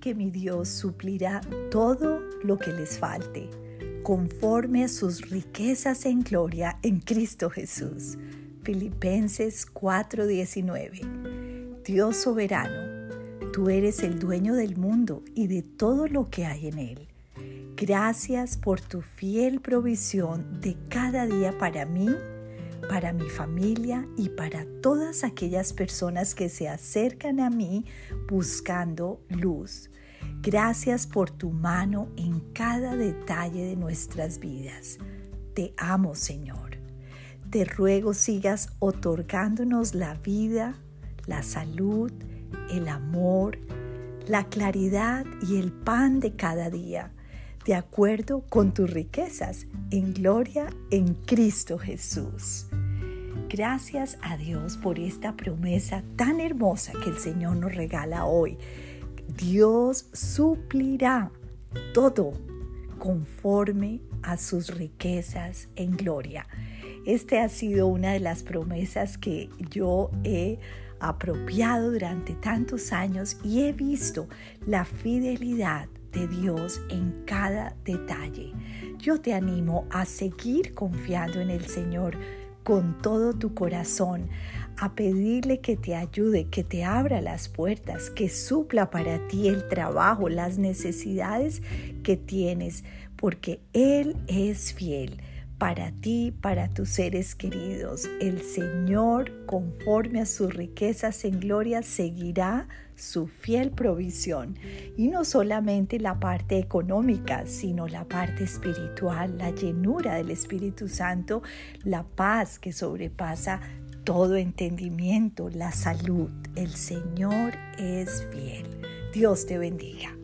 que mi Dios suplirá todo lo que les falte, conforme a sus riquezas en gloria en Cristo Jesús. Filipenses 4:19. Dios soberano, tú eres el dueño del mundo y de todo lo que hay en él. Gracias por tu fiel provisión de cada día para mí para mi familia y para todas aquellas personas que se acercan a mí buscando luz. Gracias por tu mano en cada detalle de nuestras vidas. Te amo, Señor. Te ruego sigas otorgándonos la vida, la salud, el amor, la claridad y el pan de cada día, de acuerdo con tus riquezas en gloria en Cristo Jesús. Gracias a Dios por esta promesa tan hermosa que el Señor nos regala hoy. Dios suplirá todo conforme a sus riquezas en gloria. Esta ha sido una de las promesas que yo he apropiado durante tantos años y he visto la fidelidad de Dios en cada detalle. Yo te animo a seguir confiando en el Señor con todo tu corazón, a pedirle que te ayude, que te abra las puertas, que supla para ti el trabajo, las necesidades que tienes, porque Él es fiel para ti, para tus seres queridos. El Señor, conforme a sus riquezas en gloria, seguirá su fiel provisión. Y no solamente la parte económica, sino la parte espiritual, la llenura del Espíritu Santo, la paz que sobrepasa todo entendimiento, la salud. El Señor es fiel. Dios te bendiga.